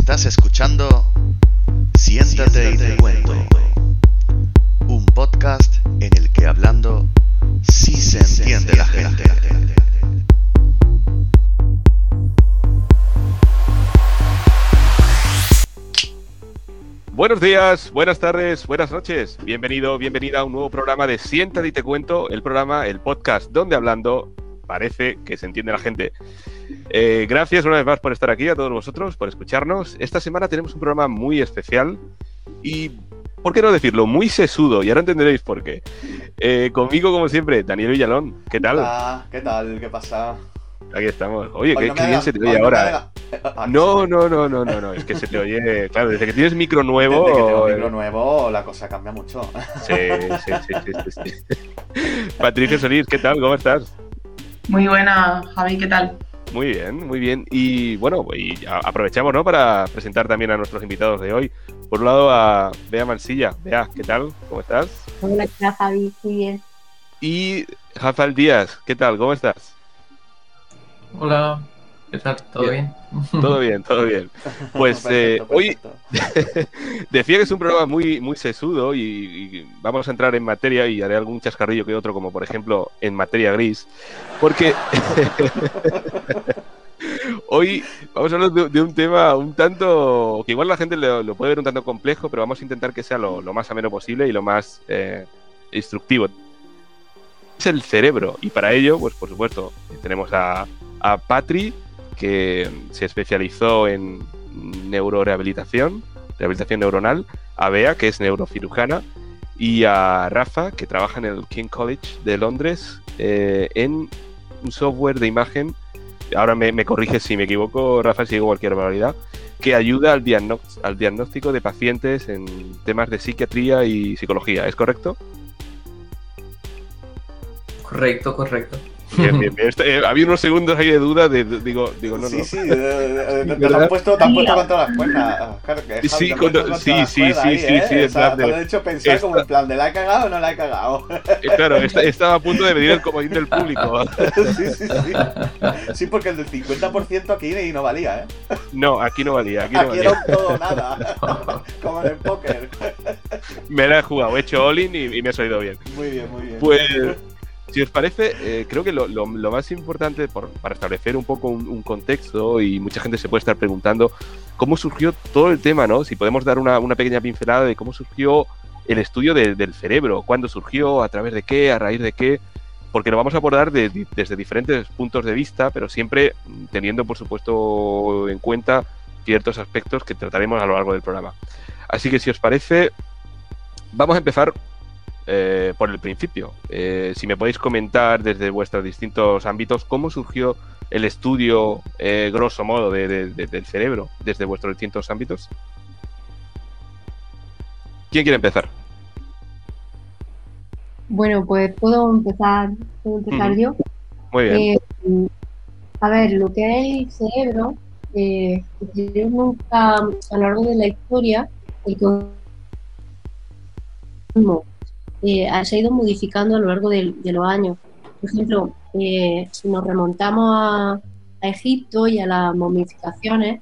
Estás escuchando Siéntate y te cuento. Un podcast en el que hablando sí se entiende la gente. Buenos días, buenas tardes, buenas noches. Bienvenido, bienvenida a un nuevo programa de Siéntate y te cuento, el programa, el podcast donde hablando parece que se entiende la gente. Eh, gracias una vez más por estar aquí, a todos vosotros, por escucharnos. Esta semana tenemos un programa muy especial y, ¿por qué no decirlo? Muy sesudo, y ahora entenderéis por qué. Eh, conmigo, como siempre, Daniel Villalón. ¿Qué tal? Hola, ¿qué tal? ¿Qué pasa? Aquí estamos. Oye, qué, no qué bien haga- se te oye ahora. Ah, No, sí. no, no, no, no, no, es que se te oye, claro, desde que tienes micro nuevo. Desde que tengo eh, micro nuevo, la cosa cambia mucho. Sí, sí, sí, sí, sí, sí. Patricia Solís, ¿qué tal? ¿Cómo estás? Muy buena, Javi, ¿qué tal? Muy bien, muy bien. Y bueno, y aprovechamos ¿no? para presentar también a nuestros invitados de hoy. Por un lado a Bea Mansilla. Bea, ¿qué tal? ¿Cómo estás? Hola, ¿qué tal, Javi? Muy bien. Y Rafael Díaz, ¿qué tal? ¿Cómo estás? Hola, ¿qué tal? ¿Todo Bien. bien? Todo bien, todo bien. Pues eh, hoy decía que es un programa muy, muy sesudo y, y vamos a entrar en materia y haré algún chascarrillo que otro, como por ejemplo en materia gris, porque hoy vamos a hablar de, de un tema un tanto que igual la gente lo, lo puede ver un tanto complejo, pero vamos a intentar que sea lo, lo más ameno posible y lo más eh, instructivo. Es el cerebro y para ello, pues por supuesto, tenemos a, a Patri, que se especializó en neurorehabilitación, rehabilitación neuronal, a Bea, que es neurocirujana, y a Rafa, que trabaja en el King College de Londres eh, en un software de imagen, ahora me, me corrige si me equivoco, Rafa, si digo cualquier barbaridad, que ayuda al, al diagnóstico de pacientes en temas de psiquiatría y psicología, ¿es correcto? Correcto, correcto. Bien, bien, bien. Este, eh, había unos segundos ahí de duda, de, de- digo, digo, no, sí, no. sí, eh, te, lo han puesto, te han puesto contra las cuerdas. Claro que Sí, contra- sí, las sí, cuerdas sí, ahí, sí, ¿eh? sí, O en sea, plan de- hecho pensar esta- como en plan de la he cagado o no la he cagado. Eh, Claro, esta- estaba a punto de medir el comodín del público. sí, sí, sí. Sí, porque el del 50% aquí no valía, ¿eh? No, aquí no valía, aquí no Aquí era valía. un todo nada. Como en el póker. Me la he jugado, he hecho all-in y, y me ha salido bien. Muy bien, muy bien. Pues, si os parece, eh, creo que lo, más importante por- para establecer un poco un, contexto y mucha gente se puede estar preguntando cómo surgió todo el tema, ¿no? Si podemos dar una, pequeña pincelada de cómo surgió el estudio de- del cerebro, cuándo surgió, a través de qué, a raíz de qué, porque lo vamos a abordar de- de- desde diferentes puntos de vista, pero siempre teniendo, por supuesto, en cuenta ciertos aspectos que trataremos a lo largo del programa. Así que, si os parece, vamos a empezar eh, por el principio. Eh, si me podéis comentar desde vuestros distintos ámbitos cómo surgió el estudio, eh, grosso modo, de- de- de- del cerebro desde vuestros distintos ámbitos. ¿Quién quiere empezar? Bueno, pues puedo empezar, puedo empezar yo. Muy bien. Eh, a ver, lo que es el cerebro, eh, el cerebro nunca, a lo largo de la historia, el mismo, eh, se ha ido modificando a lo largo de, de los años. Por ejemplo, eh, si nos remontamos a, a Egipto y a las momificaciones,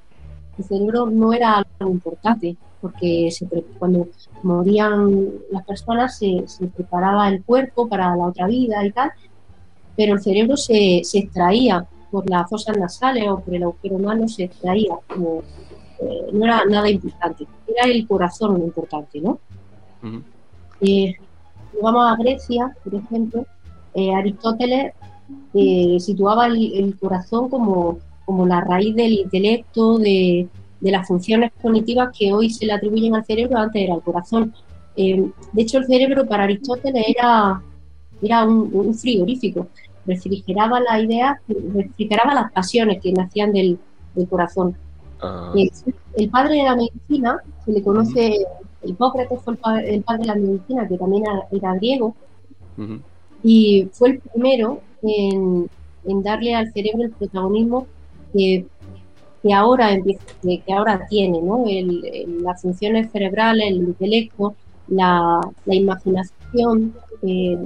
el cerebro no era algo importante, porque se cuando morían las personas se, se preparaba el cuerpo para la otra vida y tal, pero el cerebro se, se extraía por las fosas nasales o por el agujero humano, se extraía, como, eh, no era nada importante, era el corazón lo importante, ¿no? Ujú. Eh, vamos a Grecia, por ejemplo, eh, Aristóteles eh, situaba el, el corazón como, como la raíz del intelecto, de, de las funciones cognitivas que hoy se le atribuyen al cerebro, antes era el corazón. Eh, de hecho, el cerebro para Aristóteles era, era un, un frigorífico, refrigeraba las ideas, refrigeraba las pasiones que nacían del, del corazón. Ah, el padre de la medicina, se le conoce, Hipócrates fue el, pa- el padre de la medicina, que también era, griego, ujú. y fue el primero en, en darle al cerebro el protagonismo que, que ahora empieza, que, que ahora tiene, ¿no? El- el- las funciones cerebrales, el intelecto, la, la imaginación, eh,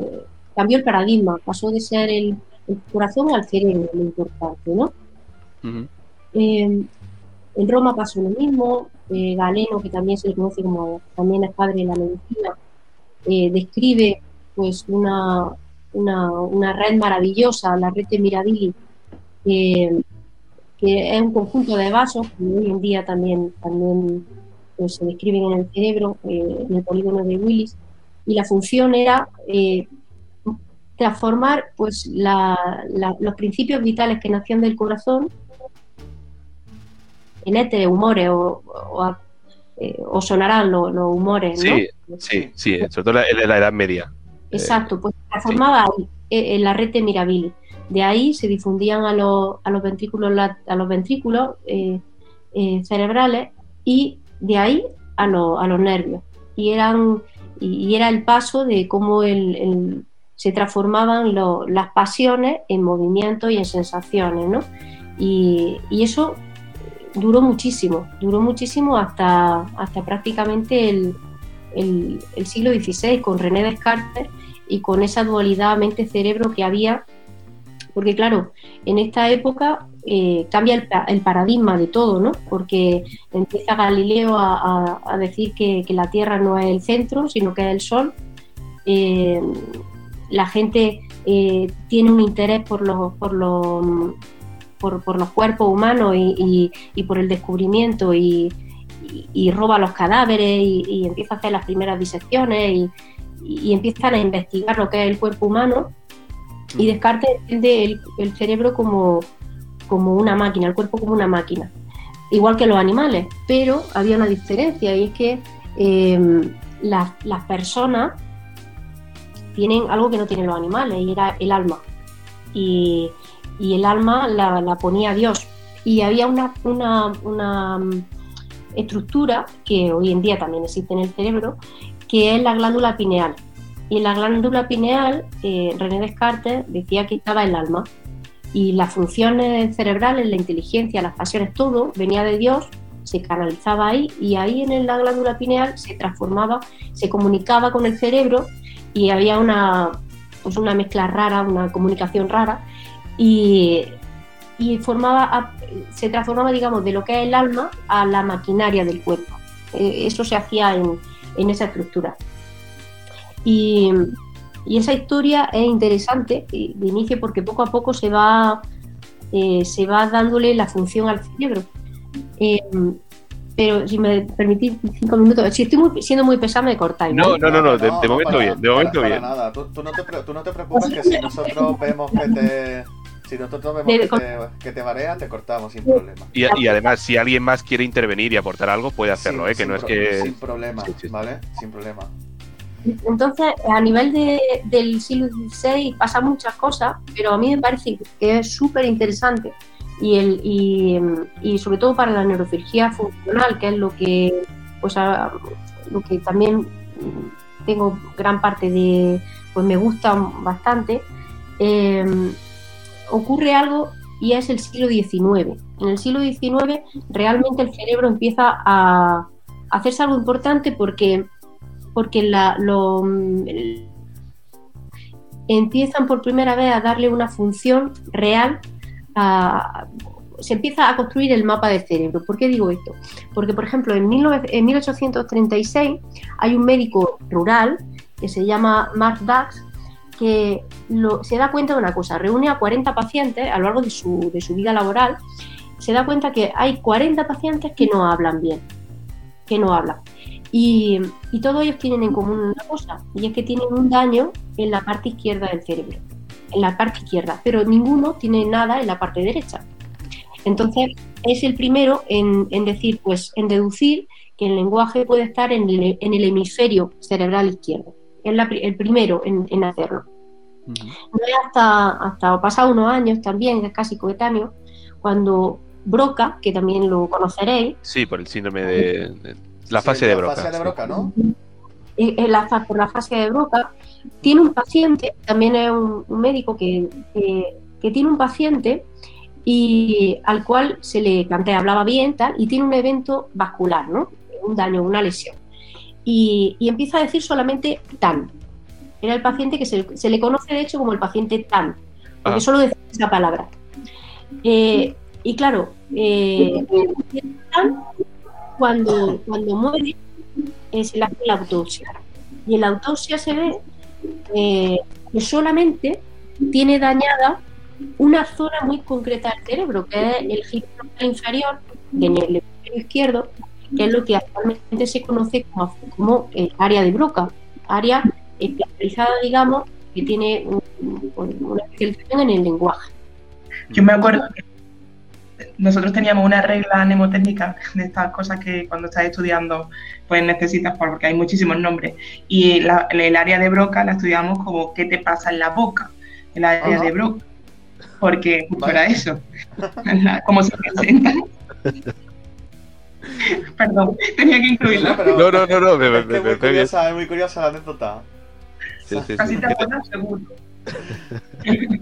cambió el paradigma, pasó de ser el, el corazón al cerebro, lo importante, ¿no? Eh, En Roma pasó lo mismo, eh, Galeno, que también se le conoce como también es padre de la medicina, eh, describe pues una, una, una red maravillosa, la red de Mirabili, eh, que es un conjunto de vasos que hoy en día también, también pues, se describen en el cerebro, eh, en el polígono de Willis, y la función era transformar pues, los principios vitales que nacían del corazón en éter, humores, o, o, a- eh, o sonarán los, los humores, ¿no? Sí, sí, sí, sobre todo en la, Edad Media. Exacto, pues se transformaba ahí, eh, en la red de Mirabili. De ahí se difundían a los, a los ventrículos, a los ventrículos eh, eh, cerebrales y de ahí a, lo- a los nervios. Y, eran, y, y era el paso de cómo el- el- se transformaban lo- las pasiones en movimientos y en sensaciones, ¿no? Y, y eso duró muchísimo, duró muchísimo hasta, hasta prácticamente el, el- siglo XVI con René Descartes y con esa dualidad mente-cerebro que había, porque claro, en esta época eh, cambia el, pa- el paradigma de todo, ¿no? Porque empieza Galileo a, a- a decir que, que la Tierra no es el centro, sino que es el Sol. Eh, la gente eh, tiene un interés por los, por los, por, por los cuerpos humanos y, y- y por el descubrimiento y, roba los cadáveres y, empieza a hacer las primeras disecciones y, y empiezan a investigar lo que es el cuerpo humano y Descartes entiende el, el cerebro como, como una máquina, el cuerpo como una máquina, igual que los animales, pero había una diferencia y es que eh, las, las personas tienen algo que no tienen los animales y era el alma. Y, y el alma la, ponía Dios. Y había una, una, una, mm, estructura que hoy en día también existe en el cerebro, que es la glándula pineal. Y en la glándula pineal, eh, René Descartes decía que estaba el alma. Y las funciones cerebrales, la inteligencia, las pasiones, todo venía de Dios, se canalizaba ahí y ahí en la glándula pineal se transformaba, se comunicaba con el cerebro y había una, pues una mezcla rara, una comunicación rara y, y formaba, se transformaba, digamos, de lo que es el alma a la maquinaria del cuerpo. Eh, eso se hacía en, en esa estructura. Y, y esa historia es interesante eh, de inicio porque poco a poco se va, eh, se va dándole la función al cerebro. Eh, pero si me permitís cinco minutos, si estoy muy- siendo muy pesada me cortáis. No, no, no, no, de, de momento para- bien, de para- momento para bien. nada. Tú, tú no te, tú no te preocupes que si nosotros vemos que te. Si nosotros vemos que te, que te marea, te cortamos sin problema. Y, y además, si alguien más quiere intervenir y aportar algo, puede hacerlo, Sin- ¿eh? Que sin no es que. Sin problema, Sí, sí. ¿vale? Sin problema. Entonces, a nivel de- del siglo XVI pasan muchas cosas, pero a mí me parece que es súper interesante y, el, y, y sobre todo para la neurocirugía funcional, que es lo que, pues, a- lo que también tengo gran parte de, pues me gusta bastante, eh, ocurre algo y es el siglo XIX. En el siglo XIX realmente el cerebro empieza a hacerse algo importante porque porque la- lo, mm, empiezan por primera vez a darle una función real se empieza a construir el mapa del cerebro. ¿Por qué digo esto? Porque, por ejemplo, en, 19 en 1836 hay un médico rural que se llama Mark Dax que lo- se da cuenta de una cosa, reúne a 40 pacientes a lo largo de su, de su vida laboral, se da cuenta que hay 40 pacientes que no hablan bien, que no hablan. Y, y todos ellos tienen en común una cosa, y es que tienen un daño en la parte izquierda del cerebro, en la parte izquierda, pero ninguno tiene nada en la parte derecha. Entonces, es el primero en, en decir, pues, en deducir que el lenguaje puede estar en el, en el hemisferio cerebral izquierdo. Es la el primero en, en hacerlo. No es hasta, hasta pasado unos años también, es casi coetáneo, cuando Broca, que también lo conoceréis, Sí, por el síndrome de. de- la Sí, fase de la Broca. fase de. Broca, ¿no? eh, en la, por la fase de Broca, tiene un paciente, también es un, un médico que, que- que tiene un paciente y al cual se le plantea, hablaba bien, tal, y tiene un evento vascular, ¿no? Un daño, una lesión. Y, y empieza a decir solamente tan. Era el paciente que se, se le conoce de hecho como el paciente tan, porque Ah. solo decía esa palabra. Eh, y claro, eh, cuando, cuando muere, eh, se le hace la autopsia. Y en la autopsia se ve eh, que solamente tiene dañada una zona muy concreta del cerebro, que es el giro inferior, en el hemisferio izquierdo, que es lo que actualmente se conoce como, como el área de Broca, área especializada, digamos, que tiene un- una especialización en el lenguaje. Yo me acuerdo que nosotros teníamos una regla mnemotécnica de estas cosas que cuando estás estudiando pues necesitas por- porque hay muchísimos nombres y la- el área de Broca la estudiamos como qué te pasa en la boca, el área Ajá. de Broca, porque justo Vale. era eso, cómo se presenta. Perdón, tenía que incluirlo. pero- No, no, no, no, me, me, Es me- muy curiosa, es muy curiosa la anécdota. sí, sí. Casi te ¿Qué te- acuerdas seguro.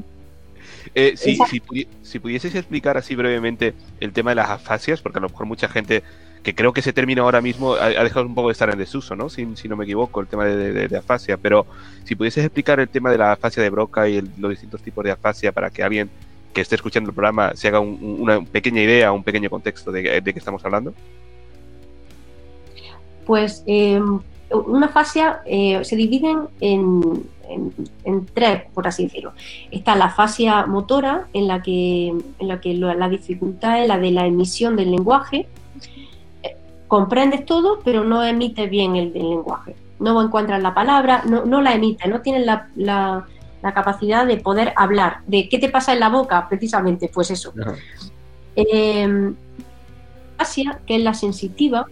Eh, si, si, pudi- si pudieses explicar así brevemente el tema de las afasias, porque a lo mejor mucha gente, que creo que ese término ahora mismo ha, ha dejado un poco de estar en desuso, ¿no? Si, si no me equivoco, el tema de, de- de afasia, pero si pudieses explicar el tema de la afasia de Broca y el- los distintos tipos de afasia para que alguien que esté escuchando el programa se haga un- un- una pequeña idea, un pequeño contexto de, de qué estamos hablando. Pues eh, una fascia eh, se dividen en, en- tres, por así decirlo. Está la fascia motora, en la que, en la, que la dificultad es la de la emisión del lenguaje. Comprendes todo, pero no emites bien el, lenguaje. No encuentras la palabra, no, no la emites, no tienes la- la capacidad de poder hablar. ¿De qué te pasa en la boca? Precisamente, pues eso. Eh, asia, que es la sensitiva,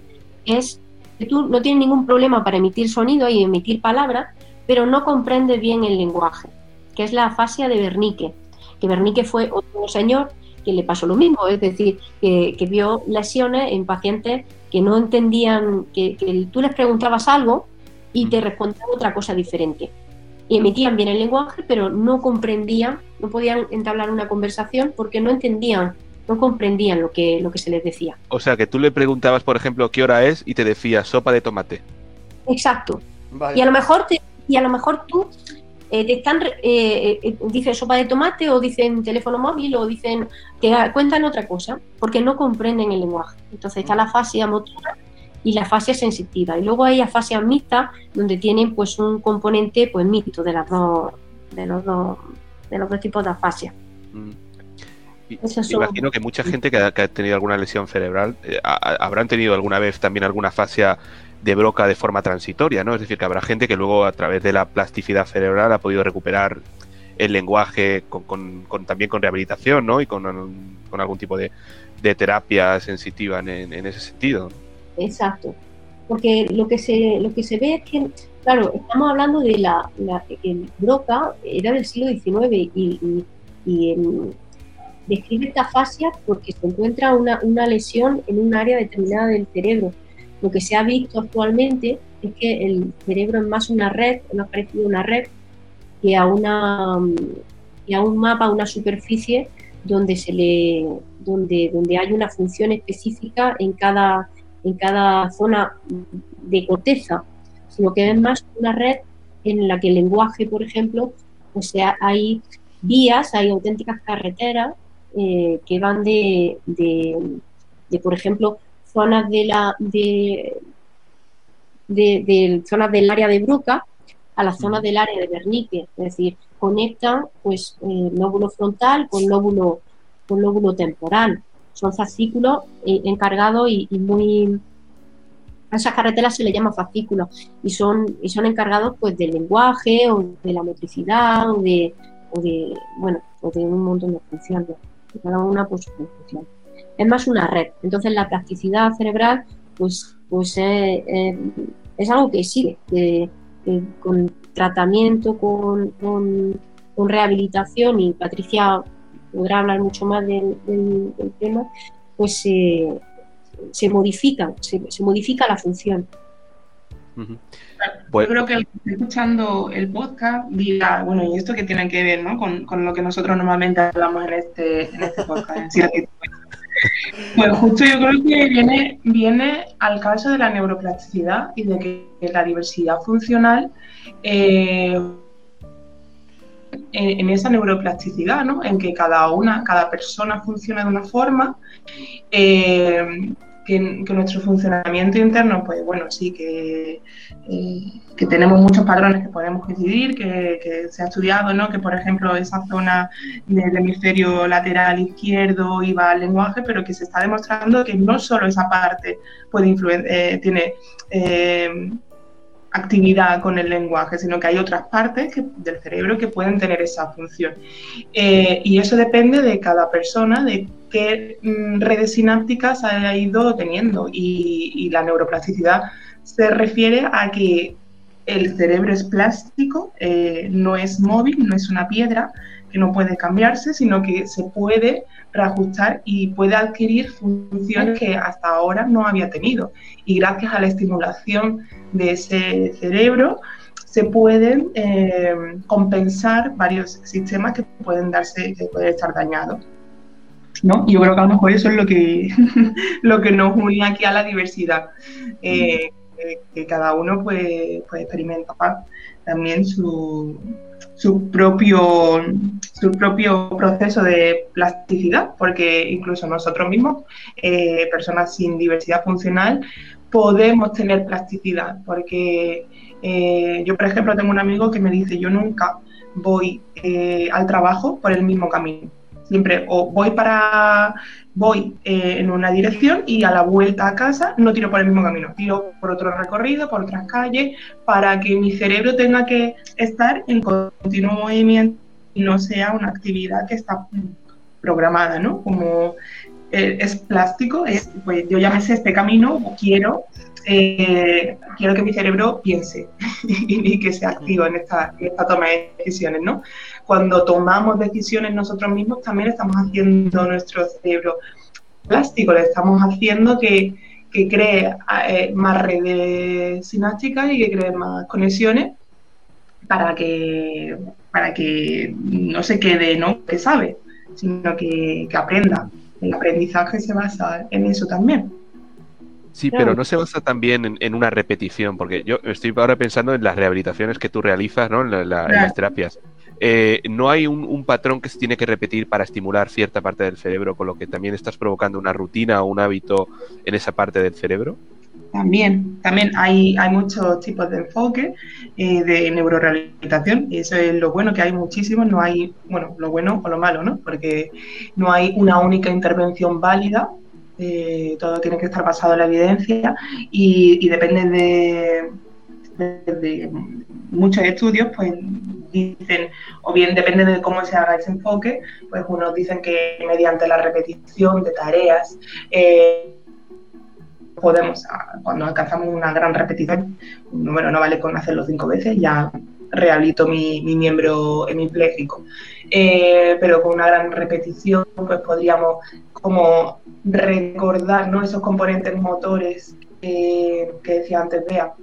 es que tú no tienes ningún problema para emitir sonido y emitir palabras, pero no comprendes bien el lenguaje, que es la afasia de Wernicke, que Wernicke fue otro señor que le pasó lo mismo, es decir, que, que vio lesiones en pacientes que no entendían, que, que tú les preguntabas algo y te respondían otra cosa diferente. Y emitían bien el lenguaje, pero no comprendían, no podían entablar una conversación porque no entendían, no comprendían lo que, lo que se les decía. O sea, que tú le preguntabas, por ejemplo, qué hora es y te decía sopa de tomate. Exacto. Vale. Y a lo mejor, te- y a lo mejor tú eh, te están, re- eh, eh, dicen sopa de tomate o dicen teléfono móvil o dicen, te cuentan otra cosa, porque no comprenden el lenguaje. Entonces está la fascia motora y la fascia sensitiva. Y luego hay afasia mixta, donde tienen pues un componente pues mixto de las dos, de los dos, de los dos tipos de afasia. Mm. Y- Esas son- Imagino que mucha gente que ha, que ha tenido alguna lesión cerebral eh, ha- ha- habrán tenido alguna vez también alguna fascia de broca de forma transitoria, ¿no? Es decir, que habrá gente que luego a través de la plasticidad cerebral ha podido recuperar el lenguaje con, con- con- también con rehabilitación, ¿no? Y con, con algún tipo de, de terapia sensitiva en, en- en ese sentido. Exacto. Porque lo que se, lo que se ve es que, claro, estamos hablando de la, Broca era del siglo XIX y, em, describe esta fascia porque se encuentra una, una lesión en un área determinada del cerebro. Lo que se ha visto actualmente es que el cerebro es más una red, más parecido a una red que a una mm, que a un mapa, una superficie donde se le donde, donde hay una función específica en cada en cada zona de corteza, sino que es más una red en la que el lenguaje, por ejemplo, o sea, hay vías, hay auténticas carreteras eh, que van de, de, de, por ejemplo, zonas de la de, de, zonas del área de Broca a las zonas del área de Wernicke, es decir, conectan pues eh, lóbulo frontal con lóbulo con lóbulo temporal. Son fascículos eh, encargados y, muy a esas carreteras se le llama fascículos y son y son encargados pues del lenguaje o de la motricidad o de, o de bueno o de un montón de funciones cada una por su función. Es más una red. Entonces la plasticidad cerebral pues pues eh, eh, es algo que sigue que con tratamiento con, con, con, rehabilitación y Patricia podrá hablar mucho más del, del, del tema pues eh, se modifica, se, se, modifica la función. Uh -huh. Pues, Yo creo que que escuchando el podcast dirá, bueno, ¿y esto qué tiene que ver ¿no? con, con, lo que nosotros normalmente hablamos en este, en este podcast? Pues justo yo creo que viene, viene al caso de la neuroplasticidad y de que, que la diversidad funcional eh, en, esa neuroplasticidad, ¿no? En que cada una, cada persona funciona de una forma, eh, que, nuestro funcionamiento interno, pues bueno, sí, que, eh, que tenemos muchos patrones que podemos coincidir, que, se ha estudiado, ¿no? Que por ejemplo esa zona del hemisferio lateral izquierdo iba al lenguaje, pero que se está demostrando que no solo esa parte puede influir, eh, tiene actividad con el lenguaje, sino que hay otras partes del cerebro que pueden tener esa función. Eh, y eso depende de cada persona, de qué mm, redes sinápticas haya ido teniendo. Y, la neuroplasticidad se refiere a que el cerebro es plástico, eh, no es móvil, no es una piedra que no puede cambiarse, sino que se puede reajustar y puede adquirir funciones que hasta ahora no había tenido. Y gracias a la estimulación de ese cerebro se pueden eh, compensar varios sistemas que pueden darse, que pueden estar dañados. ¿no? Yo creo que a lo mejor eso es lo que, lo que nos une aquí a la diversidad, eh, que, cada uno puede, puede experimentar también su, su propio, su propio proceso de plasticidad, porque incluso nosotros mismos, eh, personas sin diversidad funcional, podemos tener plasticidad, porque eh, yo, por ejemplo, tengo un amigo que me dice, yo nunca voy eh, al trabajo por el mismo camino. Siempre o voy para voy eh, en una dirección y a la vuelta a casa no tiro por el mismo camino, tiro por otro recorrido, por otras calles, para que mi cerebro tenga que estar en continuo movimiento y no sea una actividad que está programada, ¿no? Como eh, es plástico, es, pues yo ya me sé este camino, quiero, eh, quiero que mi cerebro piense y que sea activo en esta, en esta toma de decisiones, ¿no? Cuando tomamos decisiones nosotros mismos también estamos haciendo nuestro cerebro plástico, le estamos haciendo que, que cree eh, más redes sinápticas y que cree más conexiones para que, para que no se quede, ¿no? Que sabe, sino que, que aprenda el aprendizaje se basa en eso también. Sí, pero no se basa también en, una repetición, porque yo estoy ahora pensando en las rehabilitaciones que tú realizas, ¿no? En, las terapias. Eh, no hay un, patrón que se tiene que repetir para estimular cierta parte del cerebro, con lo que también estás provocando una rutina o un hábito en esa parte del cerebro. También, también hay, hay muchos tipos de enfoque eh, de neurorehabilitación y eso es lo bueno, que hay muchísimos, no hay, bueno, lo bueno o lo malo, ¿no? Porque no hay una única intervención válida, eh, todo tiene que estar basado en la evidencia y, depende de, muchos estudios, pues dicen, o bien depende de cómo se haga ese enfoque, pues unos dicen que mediante la repetición de tareas, eh, podemos, cuando alcanzamos una gran repetición, un no vale con hacerlo cinco veces, ya rehabilito mi, miembro hemipléjico. Eh, pero con una gran repetición, pues podríamos como recordar esos componentes motores que decía antes Bea,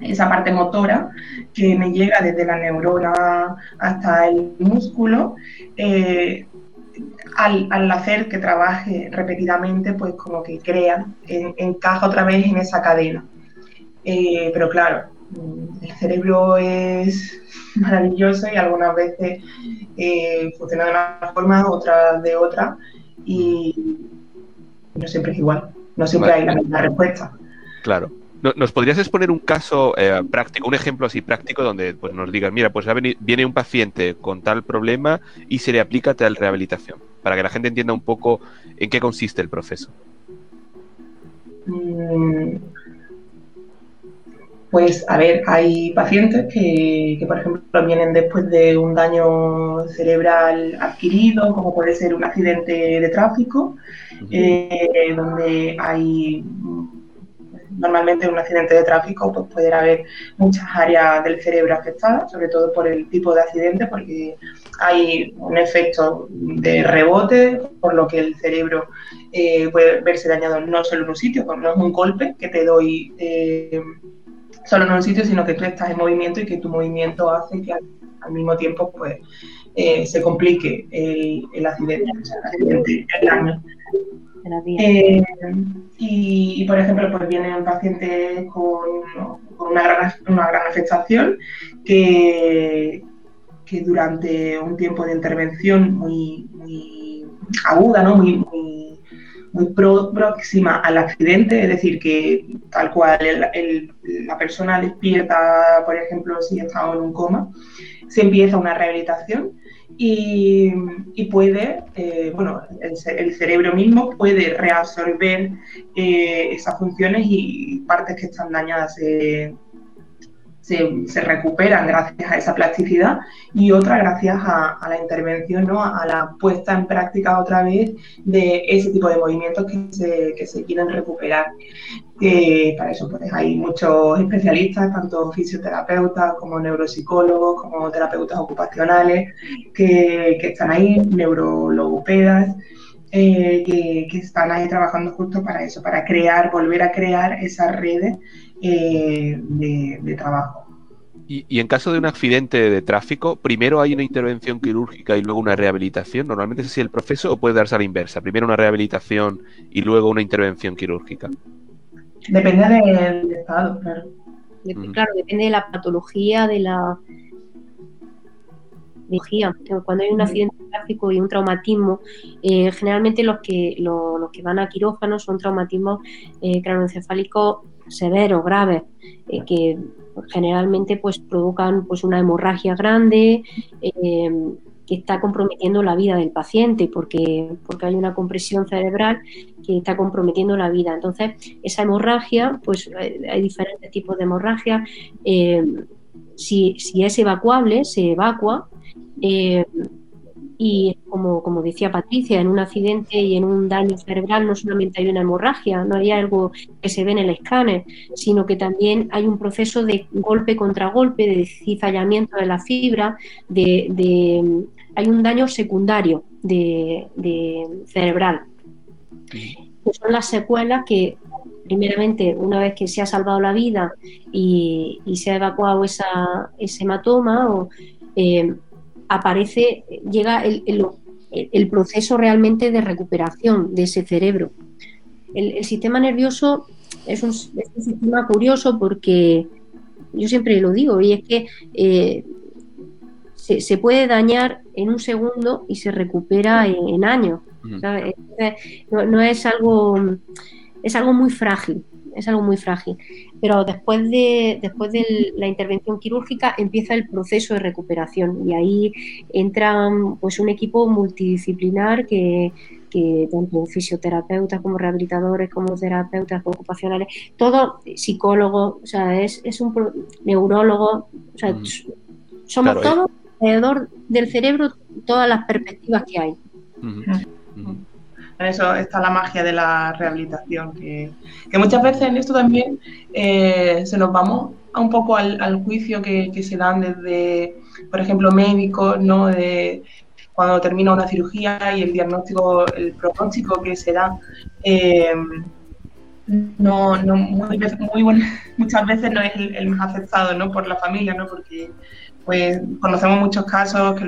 esa parte motora que me llega desde la neurona hasta el músculo, eh, al, hacer que trabaje repetidamente, pues como que crea, encaja otra vez en esa cadena. Eh, pero claro, el cerebro es maravilloso y algunas veces eh, funciona de una forma, otras de otra, y no siempre es igual, no siempre hay la misma respuesta. Claro. ¿Nos podrías exponer un caso eh, práctico, un ejemplo así práctico donde pues, nos digas, mira, pues viene un paciente con tal problema y se le aplica tal rehabilitación? Para que la gente entienda un poco en qué consiste el proceso. Mm, pues, a ver, hay pacientes que, por ejemplo, vienen después de un daño cerebral adquirido, como puede ser un accidente de tráfico, eh, donde hay normalmente en un accidente de tráfico pues puede haber muchas áreas del cerebro afectadas, sobre todo por el tipo de accidente, porque hay un efecto de rebote, por lo que el cerebro eh, puede verse dañado no solo en un sitio, no es un golpe que te doy eh, solo en un sitio, sino que tú estás en movimiento y que tu movimiento hace que al, mismo tiempo pues eh, se complique el, accidente, el accidente, el daño. Eh, y, por ejemplo, pues viene un paciente con, una, gran, una, gran, afectación que, que, durante un tiempo de intervención muy, muy aguda, ¿no? muy, muy próxima al accidente, es decir, que tal cual la persona despierta, por ejemplo, si estado en un coma, se empieza una rehabilitación y, puede, eh, bueno, el, cerebro mismo puede reabsorber eh, esas funciones y partes que están dañadas se, recuperan gracias a esa plasticidad y otra gracias a, la intervención, ¿no? a la puesta en práctica otra vez de ese tipo de movimientos que se, que se quieren recuperar. para eso pues, hay muchos especialistas, tanto fisioterapeutas como neuropsicólogos, como terapeutas ocupacionales, que, que están ahí, neurologopedas. Eh, que, que, están ahí trabajando justo para eso, para crear, volver a crear esas redes eh, de, trabajo. Y, en caso de un accidente de tráfico, primero hay una intervención quirúrgica y luego una rehabilitación. Normalmente es así el proceso o puede darse a la inversa. Primero una rehabilitación y luego una intervención quirúrgica. Depende del estado, claro. Claro, depende de la patología, de la cuando hay un accidente de tráfico y un traumatismo, eh, generalmente los que, los que van a quirófano son traumatismos eh, cranoencefálicos severos, graves, eh, que generalmente pues provocan pues una hemorragia grande eh, que está comprometiendo la vida del paciente porque, porque hay una compresión cerebral que está comprometiendo la vida. Entonces, esa hemorragia, pues hay diferentes tipos de hemorragia. Eh, si, si, es evacuable, se evacua y como, decía Patricia, en un accidente y en un daño cerebral no solamente hay una hemorragia, no hay algo que se ve en el escáner, sino que también hay un proceso de golpe contra golpe, de cizallamiento de la fibra, de, hay un daño secundario de, cerebral. son las secuelas que primeramente, una vez que se ha salvado la vida y, se ha evacuado esa, ese hematoma, o, eh, aparece, llega el, proceso realmente de recuperación de ese cerebro. El, sistema nervioso es un, sistema curioso porque yo siempre lo digo, y es que eh, se, puede dañar en un segundo y se recupera en, años. no, es algo, es algo muy frágil es algo muy frágil. Pero después de, después de la intervención quirúrgica empieza el proceso de recuperación y ahí entra pues, un equipo multidisciplinar que, tanto fisioterapeutas como rehabilitadores, como terapeutas ocupacionales, todo psicólogos, o sea, es, un neurólogo, o sea, somos todos alrededor del cerebro todas las perspectivas que hay. Eso está la magia de la rehabilitación, que, muchas veces en esto también eh, se nos vamos a un poco al, juicio que, se dan desde, por ejemplo, médicos, ¿no? De cuando termina una cirugía y el diagnóstico, el pronóstico que se da, eh, no, no muy, muchas veces no es el, más aceptado ¿no? por la familia, ¿no? porque pues conocemos muchos casos que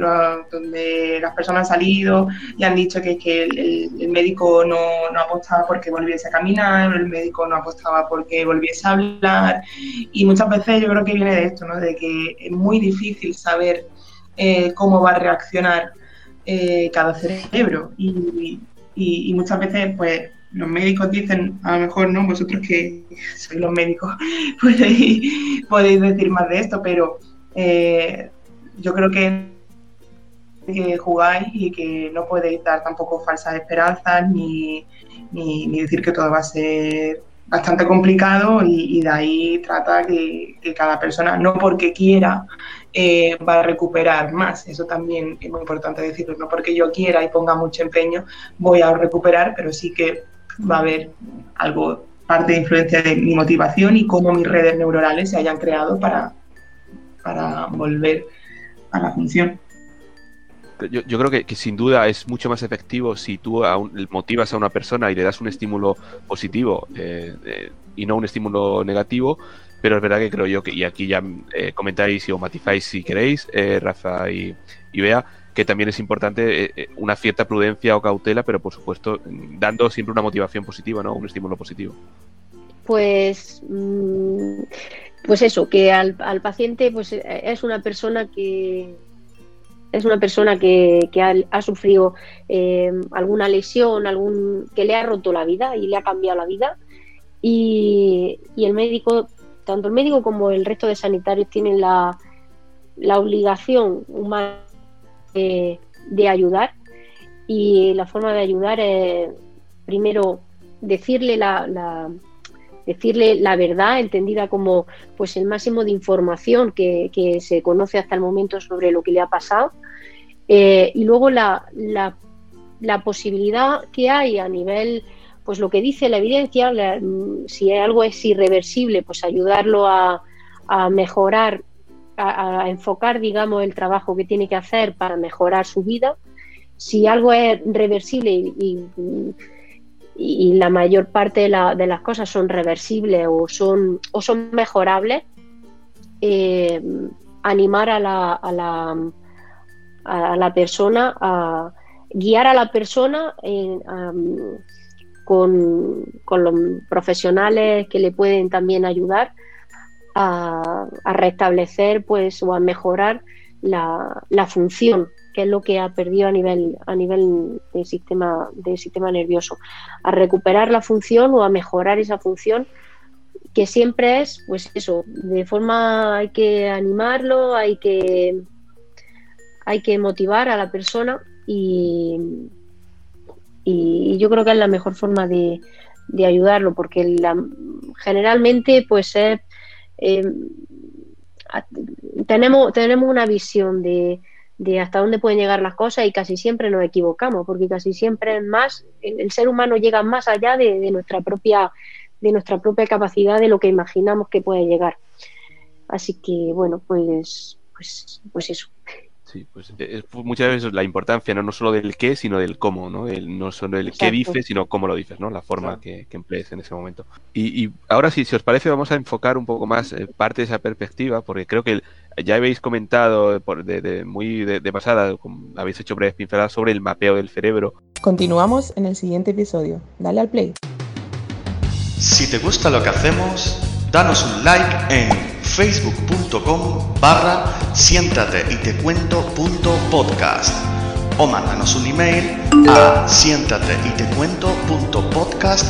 donde las personas han salido y han dicho que, que el, médico no, no, apostaba porque volviese a caminar, el médico no apostaba porque volviese a hablar y muchas veces yo creo que viene de esto, ¿no? de que es muy difícil saber eh, cómo va a reaccionar eh, cada cerebro y, y, muchas veces pues los médicos dicen, a lo mejor no, vosotros que sois los médicos podéis, podéis decir más de esto, pero eh, yo creo que, jugáis y que no podéis dar tampoco falsas esperanzas ni, ni, decir que todo va a ser bastante complicado y, de ahí trata que, cada persona, no porque quiera, eh, va a recuperar más. Eso también es muy importante decirlo, no porque yo quiera y ponga mucho empeño, voy a recuperar, pero sí que va a haber algo, parte de influencia de mi motivación y cómo mis redes neuronales se hayan creado para, para volver a la función. Yo, creo que, sin duda es mucho más efectivo si tú motivas a una persona y le das un estímulo positivo eh, eh, y no un estímulo negativo, pero es verdad que creo yo que, y aquí ya eh, comentáis o matizáis si queréis, Rafa y, y Bea, que también es importante una cierta prudencia o cautela, pero por supuesto dando siempre una motivación positiva, ¿no? Un estímulo positivo. Pues mm, pues eso, que al, paciente pues, es una persona que es una persona que, ha, sufrido eh, alguna lesión, algún que le ha roto la vida y le ha cambiado la vida. Y, el médico, tanto el médico como el resto de sanitarios tienen la, obligación humana de, ayudar. Y la forma de ayudar es, primero, decirle la decirle la verdad, entendida como pues el máximo de información que, se conoce hasta el momento sobre lo que le ha pasado. Eh, y luego la, la, posibilidad que hay a nivel, pues lo que dice la evidencia, si algo es irreversible, pues ayudarlo a, mejorar, a, enfocar, digamos, el trabajo que tiene que hacer para mejorar su vida. Si algo es reversible y y, la mayor parte de, las cosas son reversibles o son, o son mejorables, eh, animar a la, a, la, a la persona, a guiar a la persona con, los profesionales que le pueden también ayudar a, restablecer pues, o a mejorar la, función que es lo que ha perdido a nivel, a nivel del sistema, del sistema nervioso, a recuperar la función o a mejorar esa función que siempre es, pues eso, de forma hay que animarlo, hay que, hay que motivar a la persona y, yo creo que es la mejor forma de, ayudarlo, porque generalmente pues eh, tenemos, tenemos una visión de, de hasta dónde pueden llegar las cosas y casi siempre nos equivocamos, porque casi siempre más, el, ser humano llega más allá de, nuestra propia, de nuestra propia capacidad de lo que imaginamos que puede llegar. Así que bueno, pues, pues, pues eso. Sí, pues eh, muchas veces la importancia no, no solo del qué, sino del cómo, ¿no? El, no solo el qué dices, sino cómo lo dices, ¿no? La forma que, emplees en ese momento. Y, ahora sí, si os parece, vamos a enfocar un poco más eh, parte de esa perspectiva, porque creo que ya habéis comentado de, muy de, pasada, habéis hecho breves pinceladas sobre el mapeo del cerebro. Continuamos en el siguiente episodio. Dale al play. Si te gusta lo que hacemos, danos un like en facebook.com barra siéntate y te cuento podcast. O mándanos un email a siéntate y te cuento punto podcast